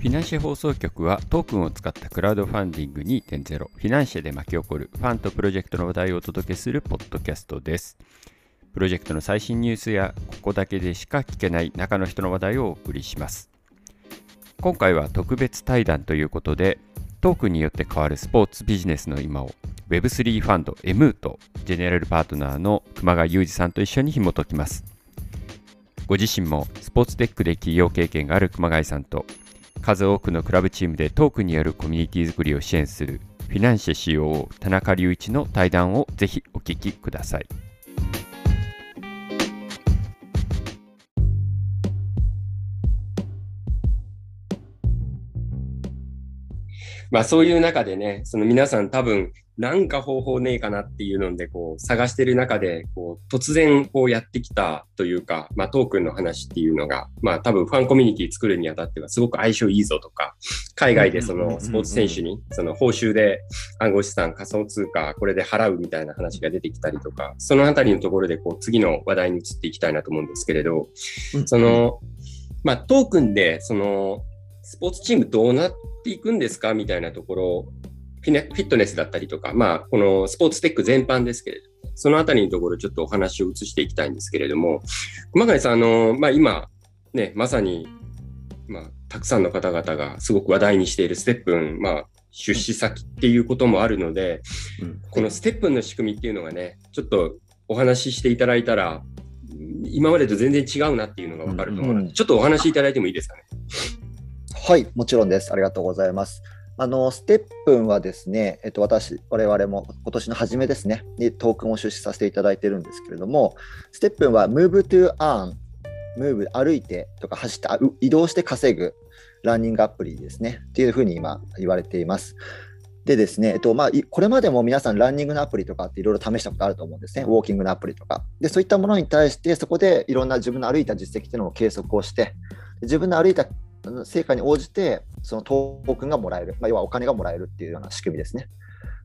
フィナンシェ放送局はトークンを使ったクラウドファンディング2.0フィナンシェで巻き起こるファンとプロジェクトの話題をお届けするポッドキャストです。プロジェクトの最新ニュースやここだけでしか聞けない中の人の話題をお送りします。今回は特別対談ということでトークンによって変わるスポーツビジネスの今を Web3 ファンド M とジェネラルパートナーの熊谷裕二さんと一緒に紐解きます。ご自身もスポーツテックで企業経験がある熊谷さんと数多くのクラブチームでトークによるコミュニティ作りを支援するフィナンシェ COO 田中隆一の対談をぜひお聞きください。まあそういう中でね、その皆さん多分なんか方法ねえかなっていうのでこう探してる中でこう突然こうやってきたというか、まあトークンの話っていうのが、まあ多分ファンコミュニティ作るにあたってはすごく相性いいぞとか、海外でそのスポーツ選手にその報酬で暗号資産、仮想通貨、これで払うみたいな話が出てきたりとか、そのあたりのところでこう次の話題に移っていきたいなと思うんですけれど、その、まあトークンでそのスポーツチームどうなっていくんですかみたいなところ、フィットネスだったりとか、まあ、このスポーツテック全般ですけれども、そのあたりのところちょっとお話を移していきたいんですけれども、熊谷さん、あの、まあ今、ね、まさに、まあ、たくさんの方々がすごく話題にしているステップン、まあ、出資先っていうこともあるので、うん、このステップンの仕組みっていうのがね、ちょっとお話ししていただいたら、今までと全然違うなっていうのがわかると思うので、うんうん、ちょっとお話しいただいてもいいですかね？はい、もちろんです。ありがとうございます。あのステップンはですね、えっと、私、我々も今年の初めですね、にトークンを出資させていただいてるんですけれども、ステップンは Move to Earn、Move、歩いてとか走って、移動して稼ぐランニングアプリですね、っていうふうに今言われています。でですね、えっとまあ、これまでも皆さんランニングのアプリとかっていろいろ試したことあると思うんですね、ウォーキングのアプリとか。で、そういったものに対して、そこでいろんな自分の歩いた実績っていうのを計測をして、自分の歩いた成果に応じて、そのトークンがもらえる、まあ、要はお金がもらえるっていうような仕組みですね。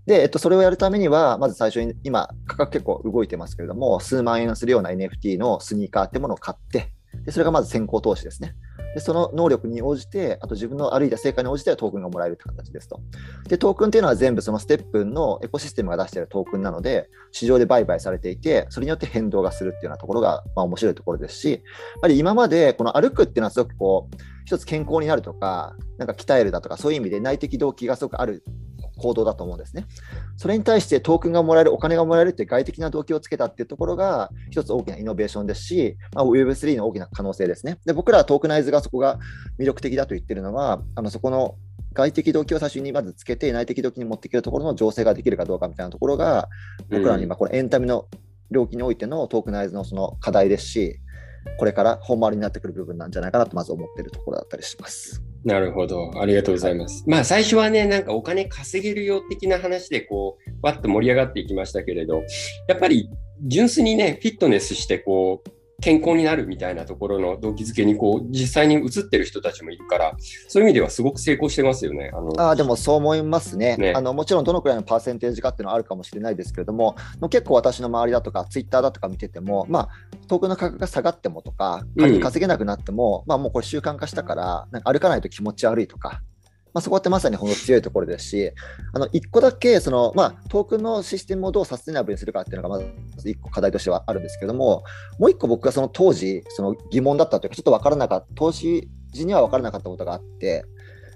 で、えっと、それをやるためには、まず最初に、今、価格結構動いてますけれども、数万円するような NFT のスニーカーってものを買って、でそれがまず先行投資ですね。でその能力に応じて、あと自分の歩いた成果に応じてはトークンがもらえるって形ですと。で、トークンっていうのは全部そのステップのエコシステムが出しているトークンなので、市場で売買されていて、それによって変動がするっていうようなところが、まあ、面白いところですし、やっぱり今までこの歩くっていうのはすごくこう、一つ健康になるとか、なんか鍛えるだとか、そういう意味で内的動機がすごくある行動だと思うんですね。それに対してトークンがもらえる、お金がもらえるって外的な動機をつけたっていうところが、一つ大きなイノベーションですし、まあ、Web3 の大きな可能性ですね。で、僕らはトークナイズがそこが魅力的だと言ってるのは、あのそこの外的動機を最初にまずつけて、内的動機に持っていけるところの情勢ができるかどうかみたいなところが、僕らに今、このエンタメの領域においてのトークナイズのその課題ですし、これから本丸になってくる部分なんじゃないかなとまず思っているところだったりします。なるほど。ありがとうございます。まあ最初はね、なんかお金稼げるよ的な話でこう、わっと盛り上がっていきましたけれど、やっぱり純粋にね、フィットネスしてこう、健康になるみたいなところの動機づけにこう実際に映ってる人たちもいるからそういう意味ではすごく成功してますよね。あのあでもそう思いますね。ね、あのもちろんどのくらいのパーセンテージかっていうのはあるかもしれないですけれども結構私の周りだとかツイッターだとか見てても、まあ、遠くの価格が下がってもとか仮に稼げなくなっても、うん、まあ、もうこれ習慣化したからなんか歩かないと気持ち悪いとかまあ、そこってまさにほんの強いところですし、あの1個だけその、まあ、トークンのシステムをどうサステナブルにするかっていうのがまず1個課題としてはあるんですけども、もう1個僕がその当時その疑問だったというか、ちょっと分からなかった、投資時には分からなかったことがあって、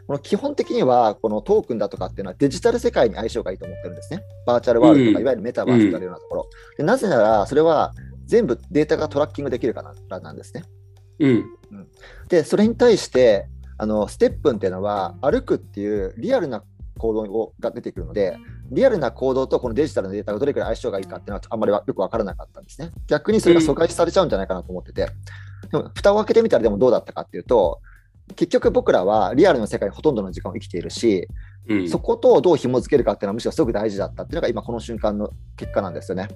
この基本的にはこのトークンだとかっていうのはデジタル世界に相性がいいと思ってるんですね。バーチャルワールドとか、いわゆるメタバースというようなところ。でなぜなら、それは全部データがトラッキングできるからなんですね。うん、で、それに対して、あのステップンっていうのは歩くっていうリアルな行動が出てくるので、リアルな行動とこのデジタルのデータがどれくらい相性がいいかっていうのはあんまりよく分からなかったんですね。逆にそれが疎開されちゃうんじゃないかなと思ってて、でも蓋を開けてみたらでもどうだったかっていうと、結局僕らはリアルの世界にほとんどの時間を生きているし、うん、そことどう紐付けるかっていうのはむしろすごく大事だったっていうのが今この瞬間の結果なんですよね。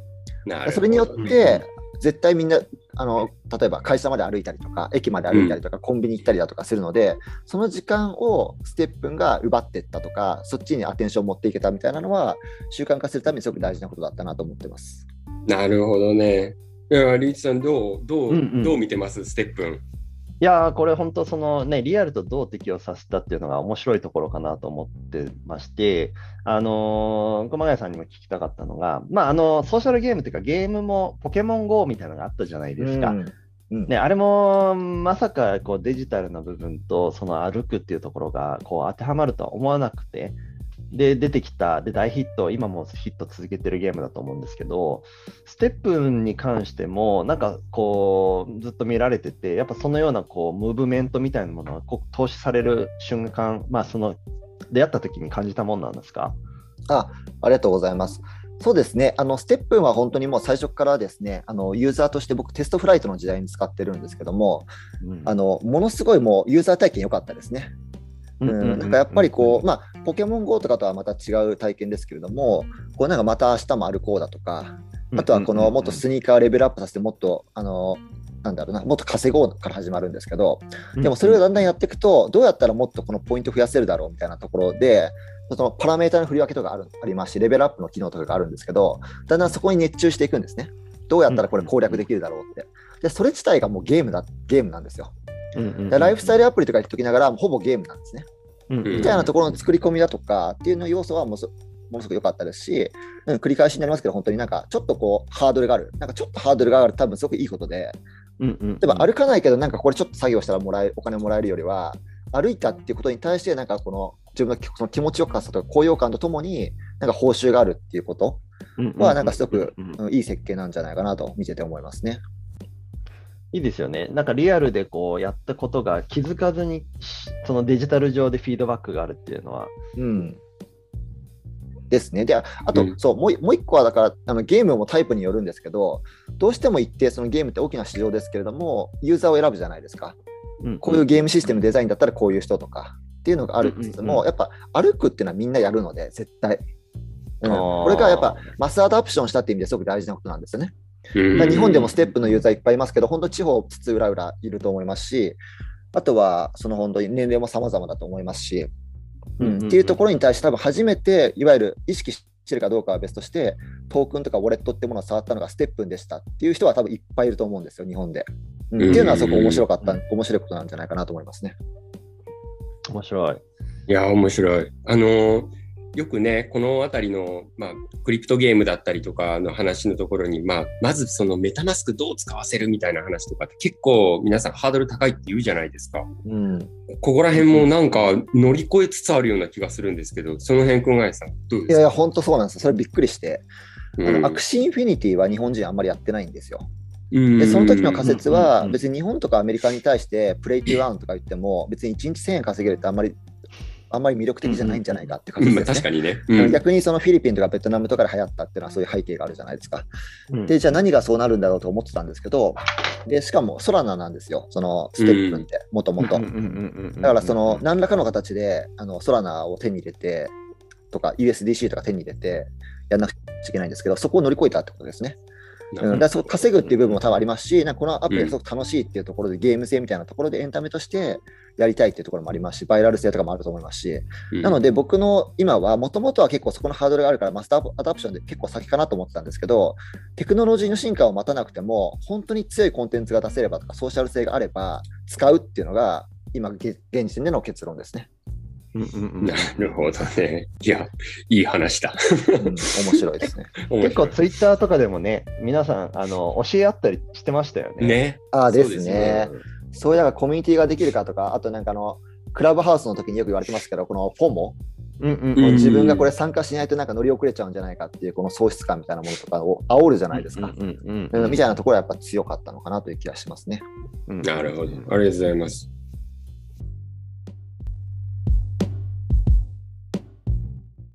それによって絶対みんなあの例えば会社まで歩いたりとか駅まで歩いたりとか、うん、コンビニ行ったりだとかするのでその時間をステップンが奪っていったとかそっちにアテンションを持っていけたみたいなのは習慣化するためにすごく大事なことだったなと思ってます。なるほどね。いやリーチさんどうどううんうん、どう見てます？ステップンいやー、これ本当そのね、リアルとどう適用させたっていうのが面白いところかなと思ってまして、あのー熊谷さんにも聞きたかったのが、まあ、あの、ソーシャルゲームっていうか、ゲームもポケモン GO みたいなのがあったじゃないですか。ね、あれもまさかこうデジタルな部分とその歩くっていうところがこう当てはまるとは思わなくて、で、出てきた、で、大ヒット、今もヒット続けてるゲームだと思うんですけど、ステップに関しても、なんかこう、ずっと見られてて、やっぱそのようなこう、ムーブメントみたいなものがこう投資される瞬間、まあ、その、出会った時に感じたもんなんですか？あありがとうございます。そうですね、あのステップンは本当にもう最初からですね、あのユーザーとして僕、テストフライトの時代に使ってるんですけども、うんあのものすごいもうユーザー体験良かったですね。うん、なんかやっぱりこう、まあ、ポケモン GO とかとはまた違う体験ですけれども、こうなんかまた明日も歩こうだとか、あとはこのもっとスニーカーレベルアップさせて、もっと、あの、なんだろうな、もっと稼ごうから始まるんですけど、でもそれをだんだんやっていくと、どうやったらもっとこのポイント増やせるだろうみたいなところで、そのパラメータの振り分けとかあるありますし、レベルアップの機能とかがあるんですけど、だんだんそこに熱中していくんですね。どうやったらこれ攻略できるだろうって。で、それ自体がもうゲームだ、ゲームなんですよ。でライフスタイルアプリとか言っときながら、ほぼゲームなんですね。みみたいなところの作り込みだとかっていうの要素はものすものすごく良かったですし、うん、繰り返しになりますけど、本当になんかちょっとこうハードルがある、なんかちょっとハードルがある、多分すごくいいことで、例例えば歩かないけど、なんかこれちょっと作業したらもらえお金もらえるよりは、歩いたっていうことに対して、なんかこの自分のその気持ちよさとか高揚感とともに、なんか報酬があるっていうことは、なんかすごく、うんいい設計なんじゃないかなと見てて思いますね。いいですよね。なんかリアルでこうやったことが気づかずにしそのデジタル上でフィードバックがあるっていうのは。うん。ですね。で、ああと、うんそう、もういもう一個はだからあの、ゲームもタイプによるんですけど、どうしても一定そのゲームって大きな市場ですけれども、ユーザーを選ぶじゃないですか。こういうゲームシステムデザインだったらこういう人とかっていうのがあるんですけども、うんうんうんやっぱ歩くっていうのはみんなやるので、絶対。うん、これがやっぱマスアダプションしたっていう意味ですごく大事なことなんですよね。うん。まあ日本でもステップのユーザーいっぱいいますけど、本当地方津々浦々いると思いますし、あとはその本当に年齢も様々だと思いますし、うん。っていうところに対して多分初めていわゆる意識してるかどうかは別としてトークンとかウォレットってものを触ったのがステップンでしたっていう人は多分いっぱいいると思うんですよ日本で、うん。うん。っていうのはそこ面白かった面白いことなんじゃないかなと思いますね。面白い。いや、面白い。あのーよくね、このあたりの、まあ、クリプトゲームだったりとかの話のところに、まあ、まずそのメタマスクどう使わせるみたいな話とかって結構皆さんハードル高いって言うじゃないですか。うん。ここら辺もなんか乗り越えつつあるような気がするんですけど、その辺、熊谷さん、どうですか？いやいや本当そうなんですよ。それびっくりして、あうん。の Axie Infinity は日本人あんまりやってないんですよ。うん。でその時の仮説はうん別に日本とかアメリカに対して play to earn とか言っても別に1日1000円稼げるってあんまりあんまり魅力的じゃないんじゃないかって感うんまあじですね確かにね。うん逆にそのフィリピンとかベトナムとかで流行ったっていうのはそういう背景があるじゃないですか。うんで、じゃあ何がそうなるんだろうと思ってたんですけど、でしかもソラナなんですよ、その STEPN って、もともと。うんうんうんうんうんだからその何らかの形であのソラナを手に入れてとか USDC とか手に入れてやんなくちゃいけないんですけど、そこを乗り越えたってことですね。うん、だからそこ稼ぐっていう部分も多分ありますし、なんかこのアプリがすごく楽しいっていうところで、ゲーム性みたいなところでエンタメとしてやりたいっていうところもありますし、バイラル性とかもあると思いますし、うん。なので僕の今はもともとは結構そこのハードルがあるから mass adoption で結構先かなと思ってたんですけど、テクノロジーの進化を待たなくても、本当に強いコンテンツが出せればとか、ソーシャル性があれば使うっていうのが、今現現時点での結論ですね。うんうんうんなるほどね。いや、いい話だ。うん、面白いですね。結構ツイッターとかでもね、皆さんあの教え合ったりしてましたよね。ね。ああですね。そういうなんかコミュニティができるかとか、あとなんかあの、クラブハウスの時によく言われてますけど、このフォモ、うんうんうん自分がこれ参加しないとなんか乗り遅れちゃうんじゃないかっていうこの喪失感みたいなものとかを煽るじゃないですか。うんうんうんみたいなところはやっぱ強かったのかなという気がしますね。うんなるほど。ありがとうございます。